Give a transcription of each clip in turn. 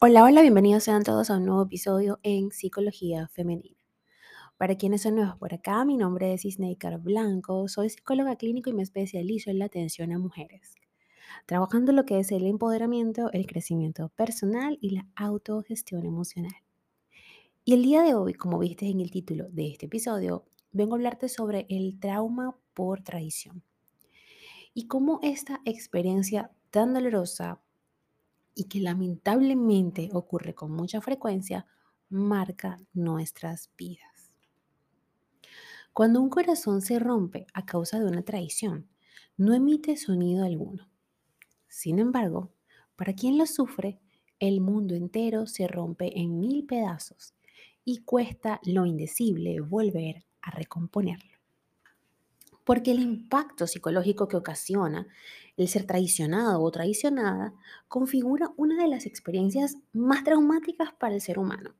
Hola, hola, bienvenidos sean todos a un nuevo episodio en Psicología Femenina. Para quienes son nuevos por acá, mi nombre es Isneikar Blanco, soy psicóloga clínico y me especializo en la atención a mujeres, trabajando lo que es el empoderamiento, el crecimiento personal y la autogestión emocional. Y el día de hoy, como viste en el título de este episodio, vengo a hablarte sobre el trauma por traición y cómo esta experiencia tan dolorosa y que lamentablemente ocurre con mucha frecuencia, marca nuestras vidas. Cuando un corazón se rompe a causa de una traición, no emite sonido alguno. Sin embargo, para quien lo sufre, el mundo entero se rompe en mil pedazos y cuesta lo indecible volver a recomponerlo porque el impacto psicológico que ocasiona el ser traicionado o traicionada configura una de las experiencias más traumáticas para el ser humano.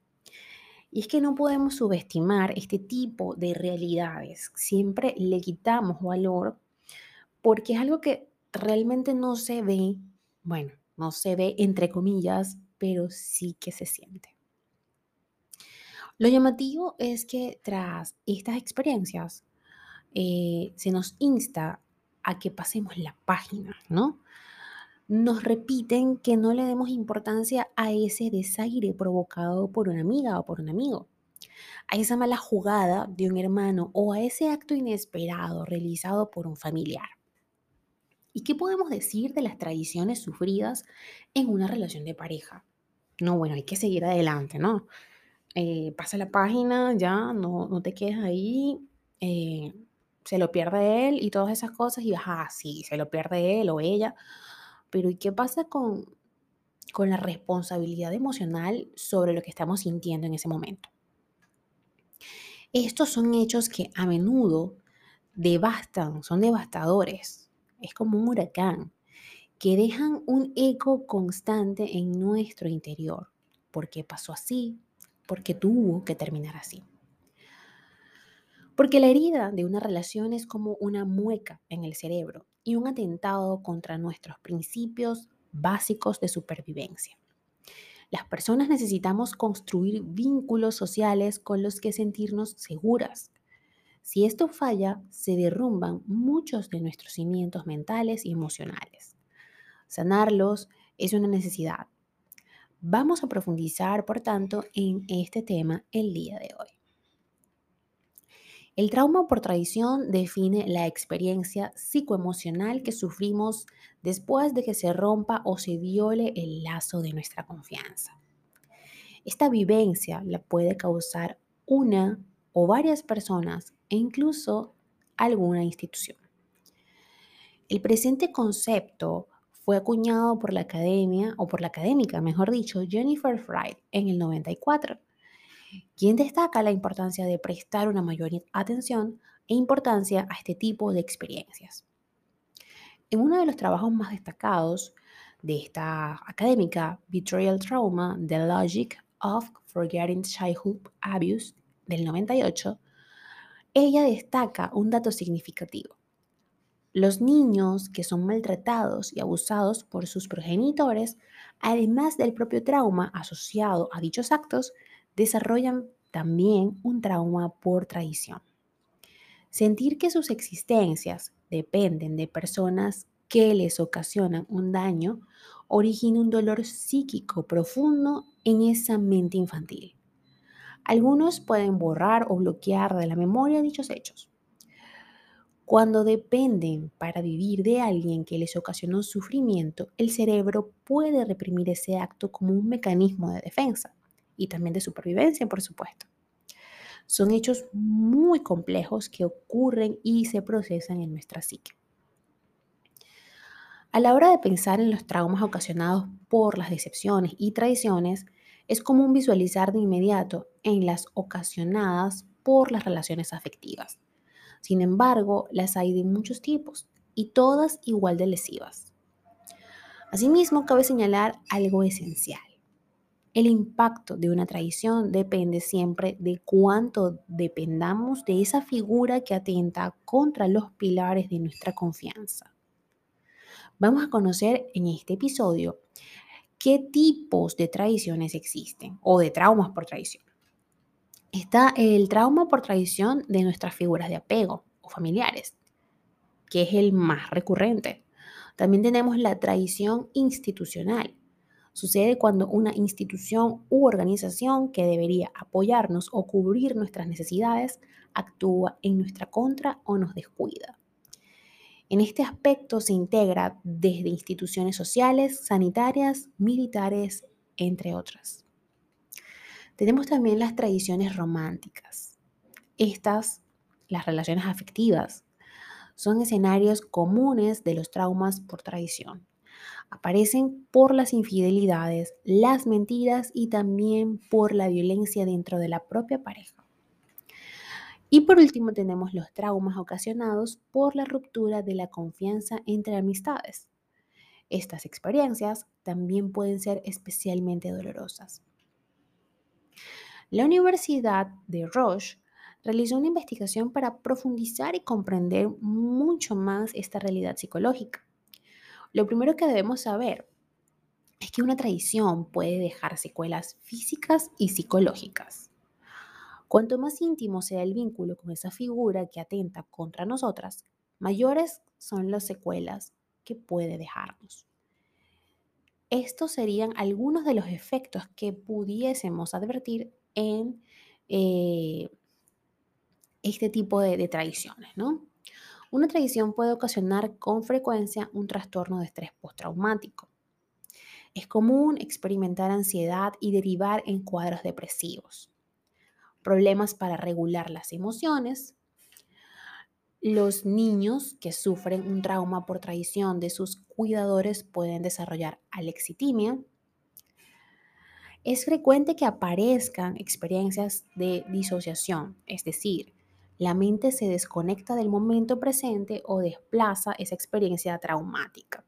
Y es que no podemos subestimar este tipo de realidades. Siempre le quitamos valor porque es algo que realmente no se ve, bueno, no se ve entre comillas, pero sí que se siente. Lo llamativo es que tras estas experiencias, eh, se nos insta a que pasemos la página, ¿no? Nos repiten que no le demos importancia a ese desaire provocado por una amiga o por un amigo, a esa mala jugada de un hermano o a ese acto inesperado realizado por un familiar. ¿Y qué podemos decir de las tradiciones sufridas en una relación de pareja? No, bueno, hay que seguir adelante, ¿no? Eh, pasa la página, ya, no, no te quedes ahí. Eh, se lo pierde él y todas esas cosas y ajá, sí, se lo pierde él o ella. Pero ¿y qué pasa con, con la responsabilidad emocional sobre lo que estamos sintiendo en ese momento? Estos son hechos que a menudo devastan, son devastadores. Es como un huracán que dejan un eco constante en nuestro interior. ¿Por qué pasó así? ¿Por qué tuvo que terminar así? Porque la herida de una relación es como una mueca en el cerebro y un atentado contra nuestros principios básicos de supervivencia. Las personas necesitamos construir vínculos sociales con los que sentirnos seguras. Si esto falla, se derrumban muchos de nuestros cimientos mentales y emocionales. Sanarlos es una necesidad. Vamos a profundizar, por tanto, en este tema el día de hoy. El trauma por traición define la experiencia psicoemocional que sufrimos después de que se rompa o se viole el lazo de nuestra confianza. Esta vivencia la puede causar una o varias personas e incluso alguna institución. El presente concepto fue acuñado por la academia, o por la académica, mejor dicho, Jennifer Fried en el 94 quien destaca la importancia de prestar una mayor atención e importancia a este tipo de experiencias. En uno de los trabajos más destacados de esta académica, Betrayal Trauma, The Logic of Forgetting Childhood Abuse, del 98, ella destaca un dato significativo. Los niños que son maltratados y abusados por sus progenitores, además del propio trauma asociado a dichos actos, desarrollan también un trauma por traición. Sentir que sus existencias dependen de personas que les ocasionan un daño origina un dolor psíquico profundo en esa mente infantil. Algunos pueden borrar o bloquear de la memoria dichos hechos. Cuando dependen para vivir de alguien que les ocasionó sufrimiento, el cerebro puede reprimir ese acto como un mecanismo de defensa y también de supervivencia, por supuesto. Son hechos muy complejos que ocurren y se procesan en nuestra psique. A la hora de pensar en los traumas ocasionados por las decepciones y traiciones, es común visualizar de inmediato en las ocasionadas por las relaciones afectivas. Sin embargo, las hay de muchos tipos y todas igual de lesivas. Asimismo, cabe señalar algo esencial. El impacto de una traición depende siempre de cuánto dependamos de esa figura que atenta contra los pilares de nuestra confianza. Vamos a conocer en este episodio ¿qué tipos de tradiciones existen o de traumas por tradición? Está el trauma por tradición de nuestras figuras de apego o familiares, que es el más recurrente. También tenemos la tradición institucional. Sucede cuando una institución u organización que debería apoyarnos o cubrir nuestras necesidades actúa en nuestra contra o nos descuida. En este aspecto se integra desde instituciones sociales, sanitarias, militares, entre otras. Tenemos también las tradiciones románticas. Estas, las relaciones afectivas, son escenarios comunes de los traumas por tradición. Aparecen por las infidelidades, las mentiras y también por la violencia dentro de la propia pareja. Y por último tenemos los traumas ocasionados por la ruptura de la confianza entre amistades. Estas experiencias también pueden ser especialmente dolorosas. La Universidad de Roche realizó una investigación para profundizar y comprender mucho más esta realidad psicológica. Lo primero que debemos saber es que una tradición puede dejar secuelas físicas y psicológicas. Cuanto más íntimo sea el vínculo con esa figura que atenta contra nosotras, mayores son las secuelas que puede dejarnos. Estos serían algunos de los efectos que pudiésemos advertir en eh, este tipo de, de tradiciones, ¿no? Una tradición puede ocasionar con frecuencia un trastorno de estrés postraumático. Es común experimentar ansiedad y derivar en cuadros depresivos problemas para regular las emociones. Los niños que sufren un trauma por traición de sus cuidadores pueden desarrollar alexitimia. Es frecuente que aparezcan experiencias de disociación, es decir, la mente se desconecta del momento presente o desplaza esa experiencia traumática.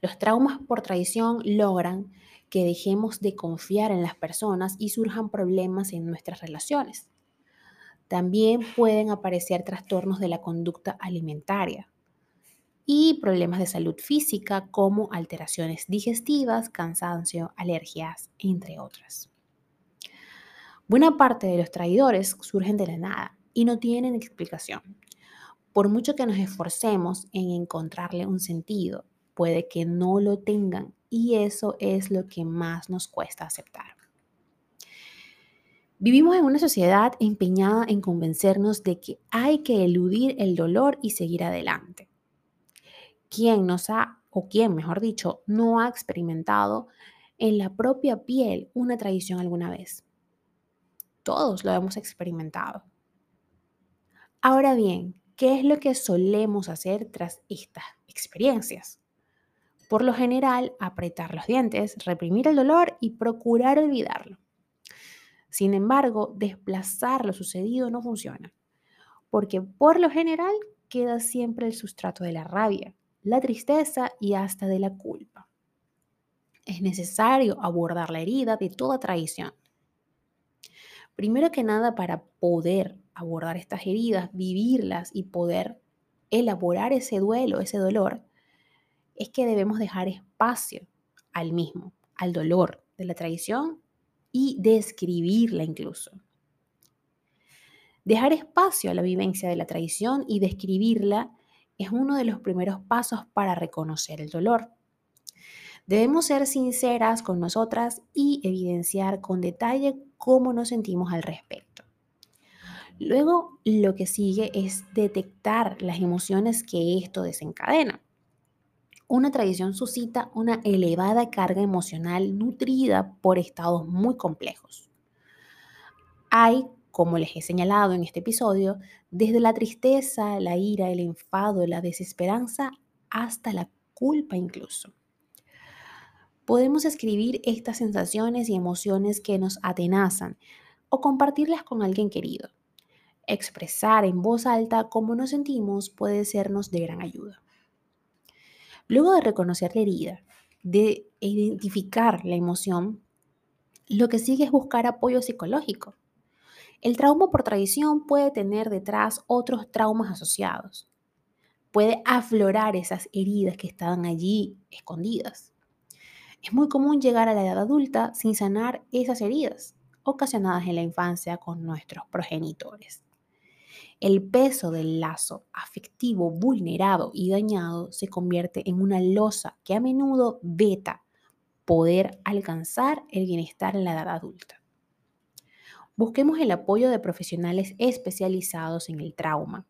Los traumas por traición logran que dejemos de confiar en las personas y surjan problemas en nuestras relaciones. También pueden aparecer trastornos de la conducta alimentaria y problemas de salud física como alteraciones digestivas, cansancio, alergias, entre otras. Buena parte de los traidores surgen de la nada y no tienen explicación. Por mucho que nos esforcemos en encontrarle un sentido, puede que no lo tengan y eso es lo que más nos cuesta aceptar. Vivimos en una sociedad empeñada en convencernos de que hay que eludir el dolor y seguir adelante. ¿Quién nos ha, o quién, mejor dicho, no ha experimentado en la propia piel una traición alguna vez? Todos lo hemos experimentado. Ahora bien, ¿qué es lo que solemos hacer tras estas experiencias? Por lo general, apretar los dientes, reprimir el dolor y procurar olvidarlo. Sin embargo, desplazar lo sucedido no funciona, porque por lo general queda siempre el sustrato de la rabia, la tristeza y hasta de la culpa. Es necesario abordar la herida de toda traición. Primero que nada, para poder abordar estas heridas, vivirlas y poder elaborar ese duelo, ese dolor, es que debemos dejar espacio al mismo, al dolor de la traición y describirla incluso. Dejar espacio a la vivencia de la traición y describirla es uno de los primeros pasos para reconocer el dolor. Debemos ser sinceras con nosotras y evidenciar con detalle cómo nos sentimos al respecto. Luego, lo que sigue es detectar las emociones que esto desencadena. Una tradición suscita una elevada carga emocional nutrida por estados muy complejos. Hay, como les he señalado en este episodio, desde la tristeza, la ira, el enfado, la desesperanza, hasta la culpa incluso. Podemos escribir estas sensaciones y emociones que nos atenazan o compartirlas con alguien querido. Expresar en voz alta cómo nos sentimos puede sernos de gran ayuda. Luego de reconocer la herida, de identificar la emoción, lo que sigue es buscar apoyo psicológico. El trauma por tradición puede tener detrás otros traumas asociados. Puede aflorar esas heridas que estaban allí escondidas. Es muy común llegar a la edad adulta sin sanar esas heridas ocasionadas en la infancia con nuestros progenitores. El peso del lazo afectivo vulnerado y dañado se convierte en una losa que a menudo veta poder alcanzar el bienestar en la edad adulta. Busquemos el apoyo de profesionales especializados en el trauma.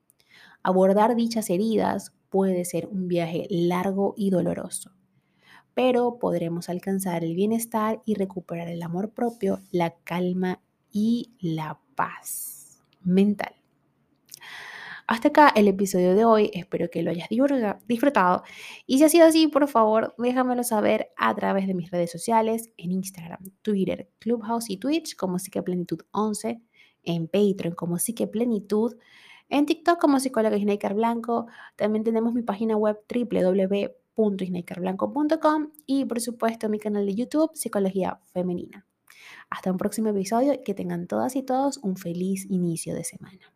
Abordar dichas heridas puede ser un viaje largo y doloroso, pero podremos alcanzar el bienestar y recuperar el amor propio, la calma y la paz mental. Hasta acá el episodio de hoy, espero que lo hayas disfrutado y si ha sido así, por favor, déjamelo saber a través de mis redes sociales, en Instagram, Twitter, Clubhouse y Twitch como Psiqueplenitud 11, en Patreon como Psiqueplenitud, en TikTok como psicóloga Snaker Blanco, también tenemos mi página web www.snakerblanco.com y por supuesto mi canal de YouTube Psicología Femenina. Hasta un próximo episodio y que tengan todas y todos un feliz inicio de semana.